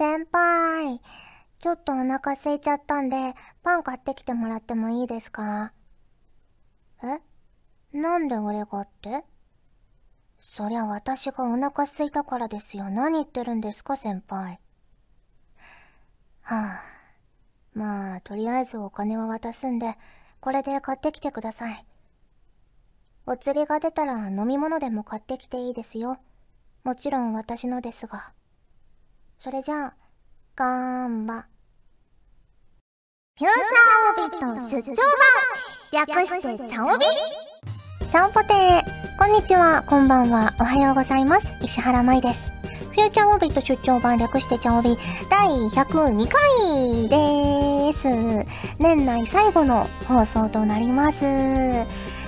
先輩、ちょっとお腹空いちゃったんで、パン買ってきてもらってもいいですか？え？なんで俺がって？そりゃ私がお腹空いたからですよ。何言ってるんですか、先輩。はあ。まあ、とりあえずお金は渡すんで、これで買ってきてください。お釣りが出たら飲み物でも買ってきていいですよ。もちろん私のですが。それじゃあ、ガーンバ。フューチャーオビット出張版略してチャオビチャオポテーこんにちは、こんばんは、おはようございます。石原舞です。フューチャーオビット出張版略してチャオビ第102回でーす。年内最後の放送となります。ね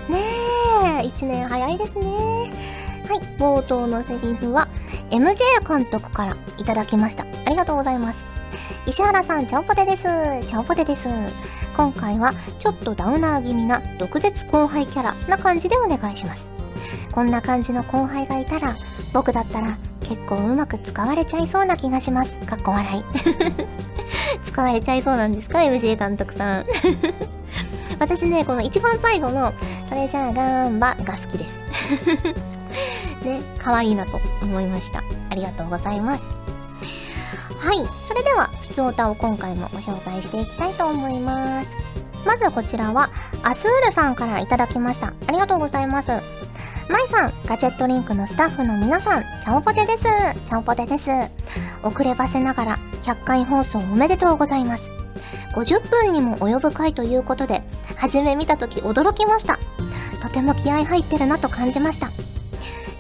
え、1年早いですね。はい、冒頭のセリフは MJ 監督からいただきました。ありがとうございます。石原さん、チャオポテです。チャオポテです。今回はちょっとダウナー気味な毒舌後輩キャラな感じでお願いします。こんな感じの後輩がいたら、僕だったら結構うまく使われちゃいそうな気がします。かっこ笑い。使われちゃいそうなんですか ?MJ 監督さん。私ね、この一番最後の、それじゃあガンバが好きです。ね、可愛いなと思いました。ありがとうございます。はい。それでは、普通歌を今回もご紹介していきたいと思います。まずこちらは、アスールさんからいただきました。ありがとうございます。まいさん、ガジェットリンクのスタッフの皆さん、チャオポテです。チャオポテです。遅ればせながら、100回放送おめでとうございます。50分にも及ぶ回ということで、初め見た時驚きました。とても気合入ってるなと感じました。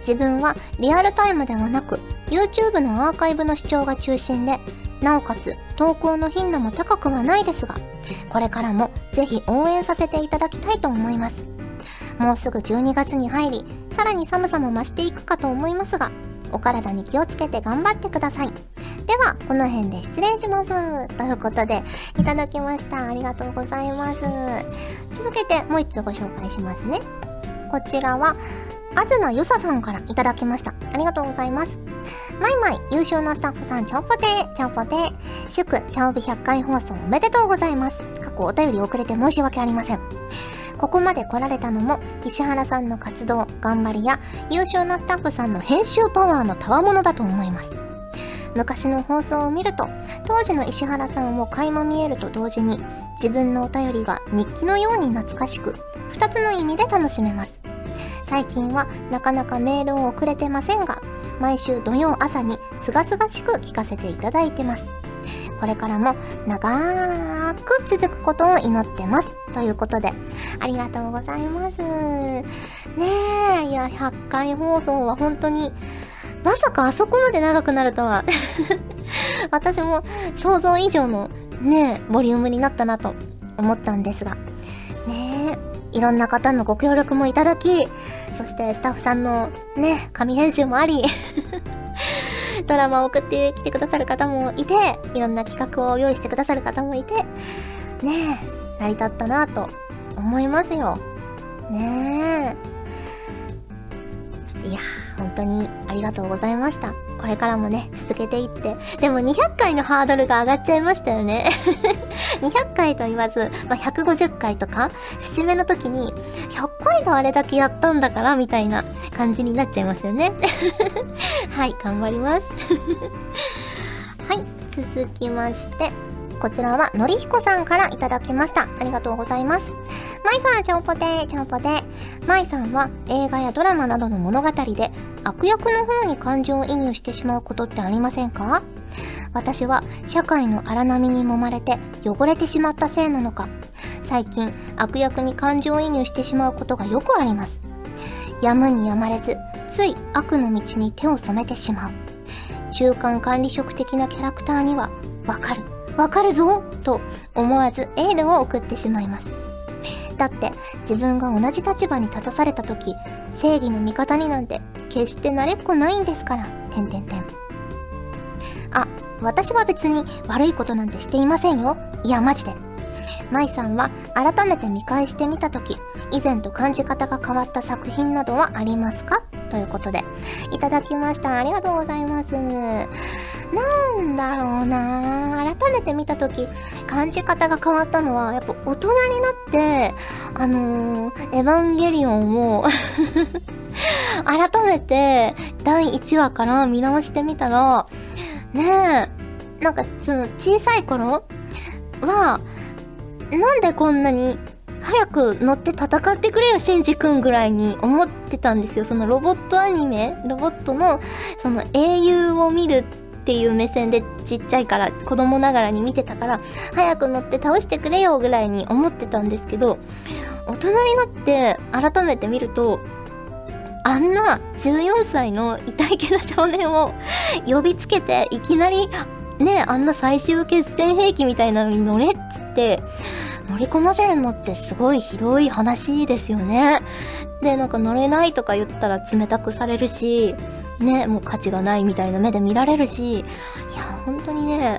自分はリアルタイムではなく YouTube のアーカイブの視聴が中心でなおかつ投稿の頻度も高くはないですがこれからもぜひ応援させていただきたいと思います。もうすぐ12月に入りさらに寒さも増していくかと思いますがお体に気をつけて頑張ってください。ではこの辺で失礼します。ということでいただきました。ありがとうございます。続けてもう一つご紹介しますね。こちらは東よささんからいただきました。ありがとうございます。マイマイ、優秀なスタッフさん、ちゃんぽてー、ちゃんぽてー。祝、ちゃんおび100回放送おめでとうございます。過去お便り遅れて申し訳ありません。ここまで来られたのも、石原さんの活動、頑張りや、優秀なスタッフさんの編集パワーの賜物だと思います。昔の放送を見ると、当時の石原さんを垣間見えると同時に、自分のお便りが日記のように懐かしく、二つの意味で楽しめます。最近はなかなかメールを送れてませんが、毎週土曜朝にすがすがしく聞かせていただいてます。これからも長く続くことを祈ってます。ということで、ありがとうございます。ねえ、いや、100回放送は本当に、まさかあそこまで長くなるとは 私も想像以上のね、ボリュームになったなと思ったんですが、ねえ、いろんな方のご協力もいただき、そしてスタッフさんのね、紙編集もあり ドラマを送ってきてくださる方もいて、いろんな企画を用意してくださる方もいて、ねえ、成り立ったなと思いますよ。ねえ。いや、本当にありがとうございました。これからもね、続けていって。でも200回のハードルが上がっちゃいましたよね。200回と言わず、まあ、150回とか、節目の時に、100回があれだけやったんだから、みたいな感じになっちゃいますよね。はい、頑張ります。はい、続きまして、こちらはのりひこさんからいただきました。ありがとうございます。まいさん、ちゃんぽてー、ちゃんぽてー。まいさんは映画やドラマなどの物語で悪役の方に感情移入してしまうことってありませんか？私は社会の荒波に揉まれて汚れてしまったせいなのか、最近悪役に感情移入してしまうことがよくあります。やむにやまれず、つい悪の道に手を染めてしまう。中間管理職的なキャラクターには、わかる、わかるぞと思わずエールを送ってしまいます。だって自分が同じ立場に立たされた時、正義の味方になんて決して慣れっこないんですから、てんてんてん。あ、私は別に悪いことなんてしていませんよ。いや、マジで。舞さんは改めて見返してみたとき、以前と感じ方が変わった作品などはありますか？ということで、いただきました。ありがとうございます。なんなんだろうな改めて見た時感じ方が変わったのはやっぱ大人になってあのー、エヴァンゲリオンを 改めて第1話から見直してみたらねえなんかその小さい頃はなんでこんなに早く乗って戦ってくれよ、シンジ君ぐらいに思ってたんですよ。そのロボットアニメ、ロボットのその英雄を見るっていう目線でちっちゃいから子供ながらに見てたから早く乗って倒してくれよぐらいに思ってたんですけど大人になって改めて見るとあんな14歳の痛いけな少年を呼びつけていきなりねあんな最終決戦兵器みたいなのに乗れっつって乗り込ませるのってすごいひどい話ですよね。で、なんか乗れないとか言ったら冷たくされるし、ね、もう価値がないみたいな目で見られるし、いや、本当にね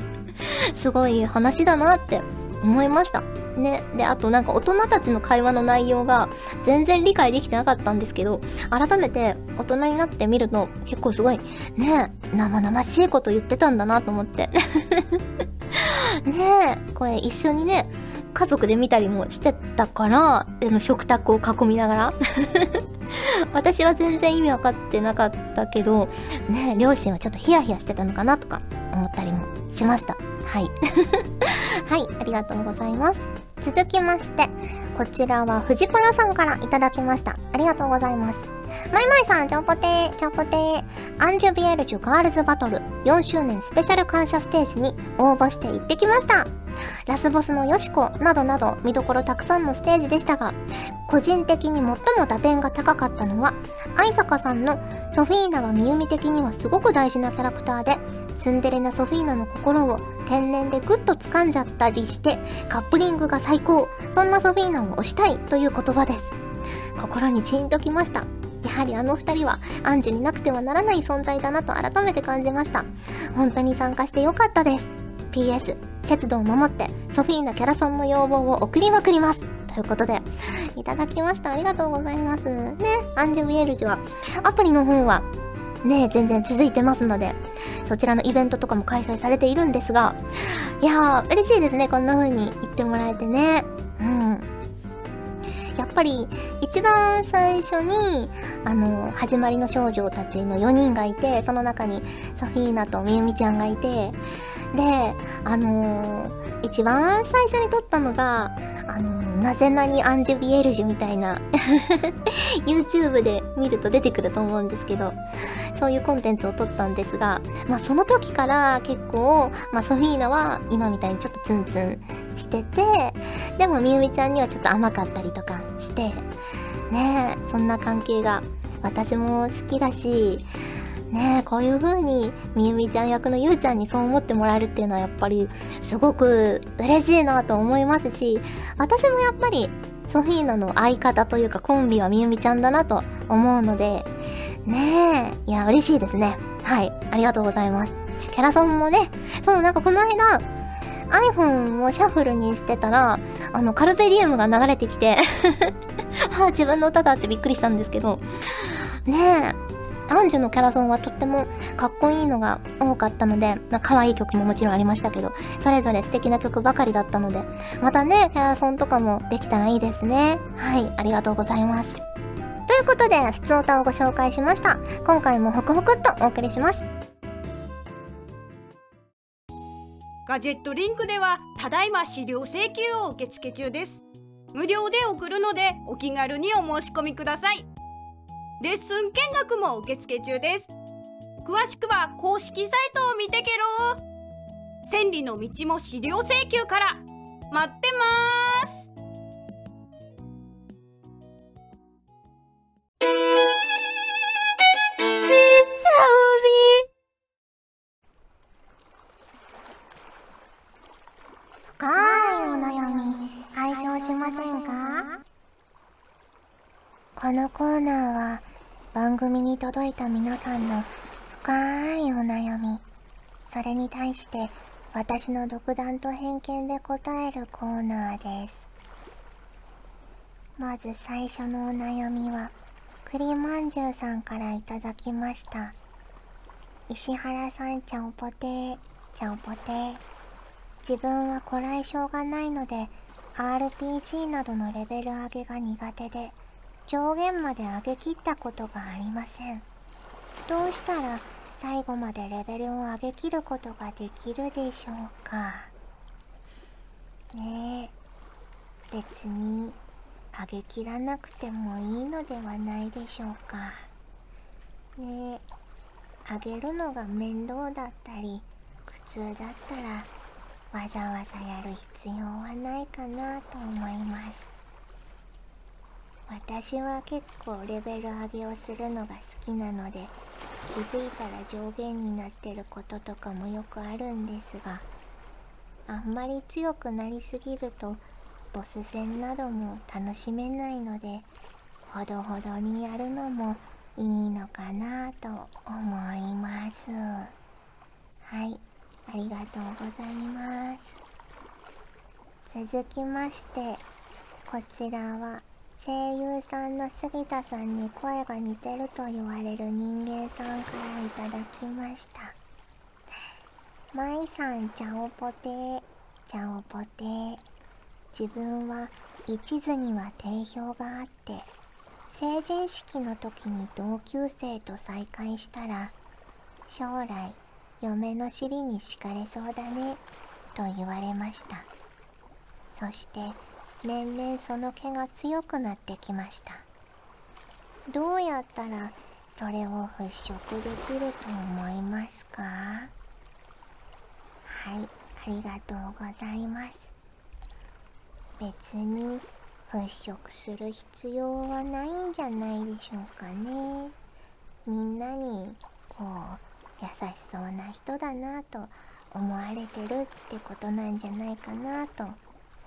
すごい話だなって思いました。ね。で、あとなんか大人たちの会話の内容が全然理解できてなかったんですけど、改めて大人になってみると結構すごい、ね、生々しいこと言ってたんだなと思って ねえ、これ一緒にね、家族で見たりもしてたから、の食卓を囲みながら。私は全然意味わかってなかったけど、ね両親はちょっとヒヤヒヤしてたのかなとか思ったりもしました。はい。はい、ありがとうございます。続きまして、こちらは藤子屋さんからいただきました。ありがとうございます。マイマイさん、ちょんぽてー、ちょんぽてー。アンジュビエルジュガールズバトル4周年スペシャル感謝ステージに応募して行ってきました。ラスボスのヨシコなどなど見どころたくさんのステージでしたが、個人的に最も打点が高かったのは、愛坂さんのソフィーナはみゆみ的にはすごく大事なキャラクターで、ツンデレなソフィーナの心を天然でグッと掴んじゃったりして、カップリングが最高。そんなソフィーナを推したいという言葉です。心にチーンときました。やはりあの二人はアンジュになくてはならない存在だなと改めて感じました。本当に参加してよかったです。PS、節度を守ってソフィーナキャラソンの要望を送りまくります。ということで、いただきました。ありがとうございます。ね、アンジュビエルジュは、アプリの方は、ね、全然続いてますので、そちらのイベントとかも開催されているんですが、いやー、嬉しいですね。こんな風に言ってもらえてね。うん。やっぱり一番最初にあの始まりの少女たちの4人がいてその中にソフィーナとみゆみちゃんがいてであのー、一番最初に撮ったのがあのー、なぜなにアンジュビエルジュみたいな。YouTube で見ると出てくると思うんですけどそういうコンテンツを撮ったんですがまあその時から結構、まあ、ソフィーナは今みたいにちょっとツンツンしててでもみゆみちゃんにはちょっと甘かったりとかしてねえそんな関係が私も好きだしねえ、こういう風にみゆみちゃん役のゆうちゃんにそう思ってもらえるっていうのはやっぱりすごく嬉しいなと思いますし、私もやっぱりソフィーナの相方というかコンビはみゆみちゃんだなと思うので、ねえ、いや、嬉しいですね。はい、ありがとうございます。キャラソンもね、そう、なんかこの間、iPhone をシャッフルにしてたら、あの、カルペディウムが流れてきて あ、自分の歌だってびっくりしたんですけど、ねえ、アンジュのキャラソンはとってもかっこいいのが多かったので、まあ、可愛い曲ももちろんありましたけど、それぞれ素敵な曲ばかりだったので、またね、キャラソンとかもできたらいいですね。はい、ありがとうございます。ということで、普通歌をご紹介しました。今回もホクホクっとお送りします。ガジェットリンクでは、ただいま資料請求を受付中です。無料で送るので、お気軽にお申し込みください。レッスン見学も受付中です。詳しくは公式サイトを見てけろ千里の道も資料請求から。待ってます。深いお悩み解消しませんか？このコーナーは番組に届いた皆さんの深いお悩み、それに対して私の独断と偏見で答えるコーナーです。まず最初のお悩みは、栗まんじゅうさんからいただきました。石原さんちゃんぽてーちゃんぽてー自分はこらえ性がないので RPG などのレベル上げが苦手で上限まで上げきったことがありません。どうしたら最後までレベルを上げきることができるでしょうか？ねえ別に上げきらなくてもいいのではないでしょうか。ねえ上げるのが面倒だったり苦痛だったらわざわざやる必要はないかなと思います。私は結構レベル上げをするのが好きなので気づいたら上限になってることとかもよくあるんですがあんまり強くなりすぎるとボス戦なども楽しめないのでほどほどにやるのもいいのかなと思います。はいありがとうございます。続きましてこちらは声優さんの杉田さんに声が似てると言われる人間さんからいただきました。まいさんちゃおぽてちゃおぽて自分は一途には定評があって成人式の時に同級生と再会したら将来嫁の尻に敷かれそうだねと言われました。そして年々その毛が強くなってきました。どうやったらそれを払拭できると思いますか？はいありがとうございます。別に払拭する必要はないんじゃないでしょうかね。みんなにこう優しそうな人だなと思われてるってことなんじゃないかなと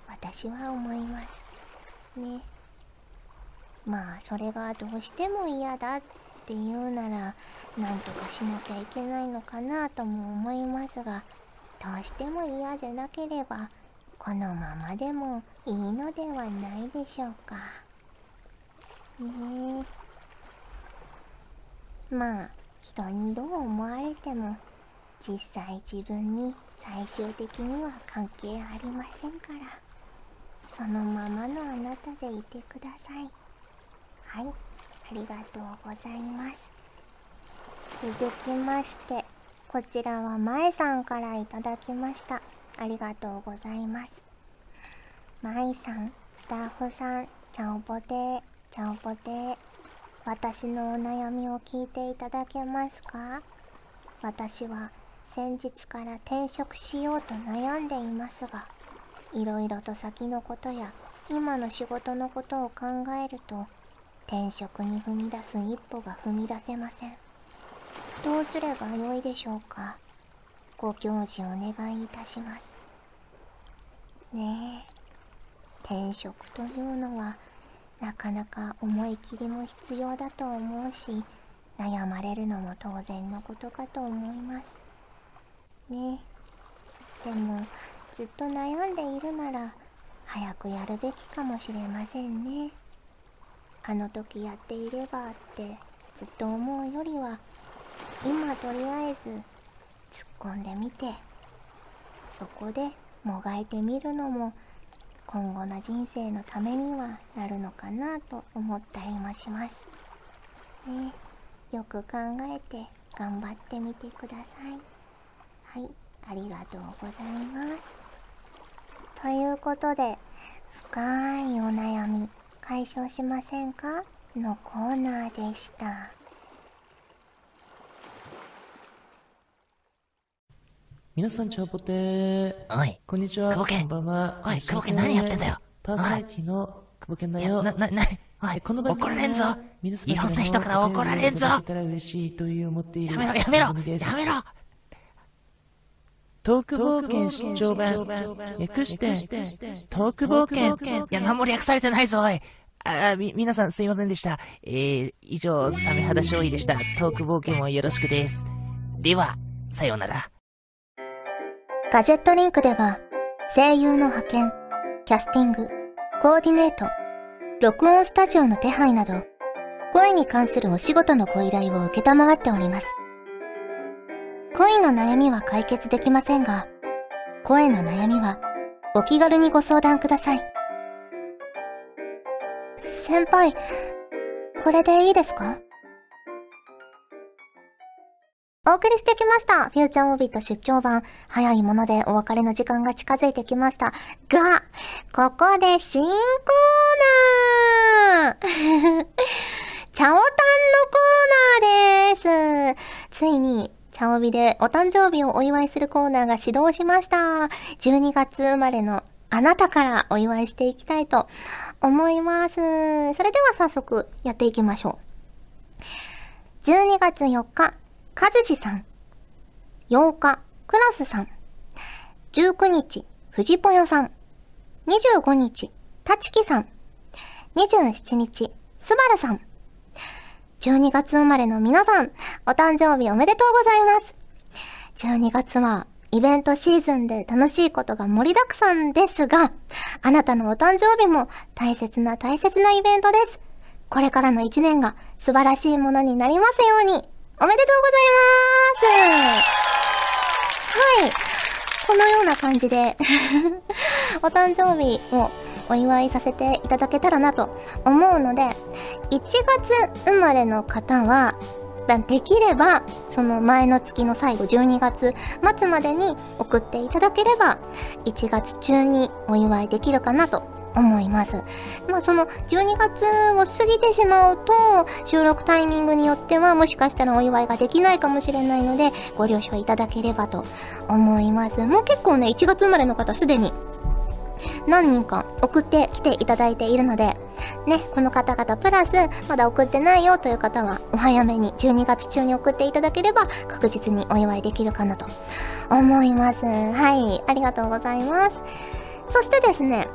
私は思いますね。まあそれがどうしても嫌だっていうならなんとかしなきゃいけないのかなとも思いますがどうしても嫌でなければこのままでもいいのではないでしょうか。ねえ。まあ人にどう思われても実際自分に最終的には関係ありませんから。そのままのあなたでいてください。はい。ありがとうございます。続きましてこちらはまえさんからいただきました。ありがとうございます。まいさんスタッフさんちゃんぽてーちゃんぽてー私のお悩みを聞いていただけますか？私は先日から転職しようと悩んでいますがいろいろと先のことや今の仕事のことを考えると転職に踏み出す一歩が踏み出せません。どうすればよいでしょうか？ご教示お願いいたします。ねえ転職というのはなかなか思い切りも必要だと思うし悩まれるのも当然のことかと思います。ねでもずっと悩んでいるなら早くやるべきかもしれませんねあの時やっていればってずっと思うよりは今とりあえず突っ込んでみてそこでもがいてみるのも今後の人生のためにはなるのかなと思ったりもします。ねよく考えて頑張ってみてください。はい、ありがとうございます。ということで、深いお悩み解消しませんか？のコーナーでした。皆さん、チャポテー。おい。こんにちは。久保健こんばんは。おい、久保健何やってんだよ。パーソナリティの久保健だよ。な、な、な、おい、この番組怒られんぞ。皆様いろんな人から怒られんぞ。やめろ、やめろ、やめろ。トーク冒険出張版、略して、トーク冒険。いや、何も略されてないぞ、おい。あ、み、皆さんすいませんでした。えー、以上、サメ肌勝利でした。トーク冒険もよろしくです。では、さようなら。ガジェットリンクでは、声優の派遣、キャスティング、コーディネート、録音スタジオの手配など、声に関するお仕事のご依頼を受けたまわっております。恋の悩みは解決できませんが、声の悩みはお気軽にご相談ください。先輩、これでいいですか？お送りしてきました。フューチャーオービット出張版。早いものでお別れの時間が近づいてきました。が、ここで新コーナー チャオタンのコーナーですついに、チャオビでお誕生日をお祝いするコーナーが始動しました。12月生まれのあなたからお祝いしていきたいと思います。それでは早速やっていきましょう。12月4日、かずしさん。8日、クラスさん。19日、ふじぽよさん。25日、たちきさん。27日、すばるさん。12月生まれの皆さん、お誕生日おめでとうございます。12月はイベントシーズンで楽しいことが盛りだくさんですが、あなたのお誕生日も大切な大切なイベントです。これからの一年が素晴らしいものになりますように。おめでとうございますはい。このような感じで お誕生日をお祝いさせていただけたらなと思うので、1月生まれの方は、できれば、その前の月の最後、12月末までに送っていただければ、1月中にお祝いできるかなと思います。まあその12月を過ぎてしまうと収録タイミングによってはもしかしたらお祝いができないかもしれないのでご了承いただければと思います。もう結構ね1月生まれの方すでに何人か送ってきていただいているのでね、この方々プラスまだ送ってないよという方はお早めに12月中に送っていただければ確実にお祝いできるかなと思います。はい、ありがとうございます。そしてですね、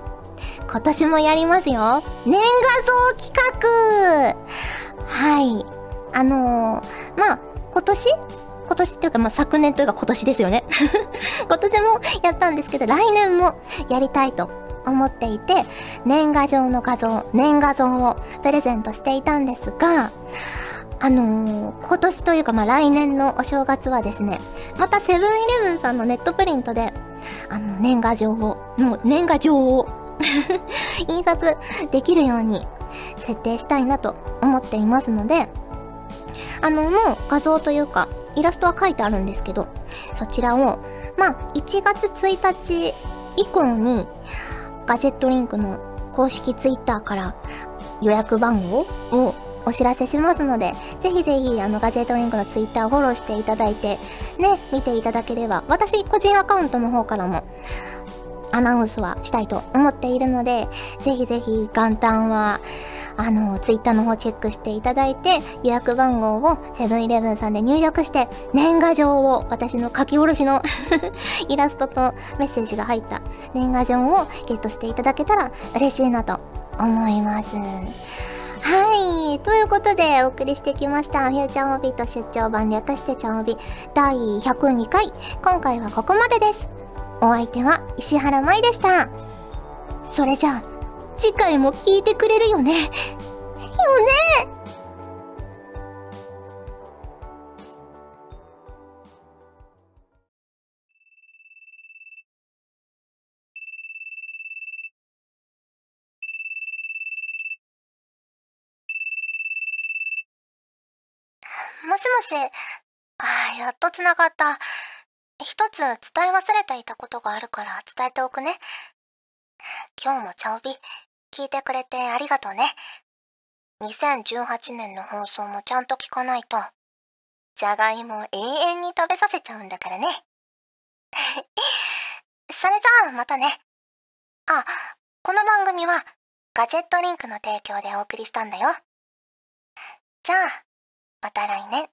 今年もやりますよ。年画像企画はい。あのー、まあ、今年今年っていうか、まあ、昨年というか今年ですよね。今年もやったんですけど、来年もやりたいと思っていて、年賀状の画像、年賀像をプレゼントしていたんですが、あのー、今年というか、まあ、来年のお正月はですね、またセブンイレブンさんのネットプリントで、あの、年賀状を、もう年賀状を 印刷できるように設定したいなと思っていますので、あの、もう画像というか、イラストは書いてあるんですけど、そちらを、まあ、1月1日以降に、ガジェットリンクの公式ツイッターから予約番号をお知らせしますので、ぜひぜひ、あの、ガジェットリンクのツイッターをフォローしていただいて、ね、見ていただければ、私個人アカウントの方からも、アナウンスはしたいと思っているので、ぜひぜひ元旦は、あの、ツイッターの方チェックしていただいて、予約番号をセブンイレブンさんで入力して、年賀状を、私の書き下ろしの イラストとメッセージが入った年賀状をゲットしていただけたら嬉しいなと思います。はい。ということで、お送りしてきました。フューチャーオビと出張版略してチャオビ第102回。今回はここまでです。お相手は石原舞でした。それじゃあ、次回も聞いてくれるよね。よねもしもし。ああ、やっと繋がった。一つ伝え忘れていたことがあるから伝えておくね。今日もチャオビ、聞いてくれてありがとうね。2018年の放送もちゃんと聞かないと、じゃがいも永遠に食べさせちゃうんだからね。それじゃあまたね。あ、この番組はガジェットリンクの提供でお送りしたんだよ。じゃあ、また来年。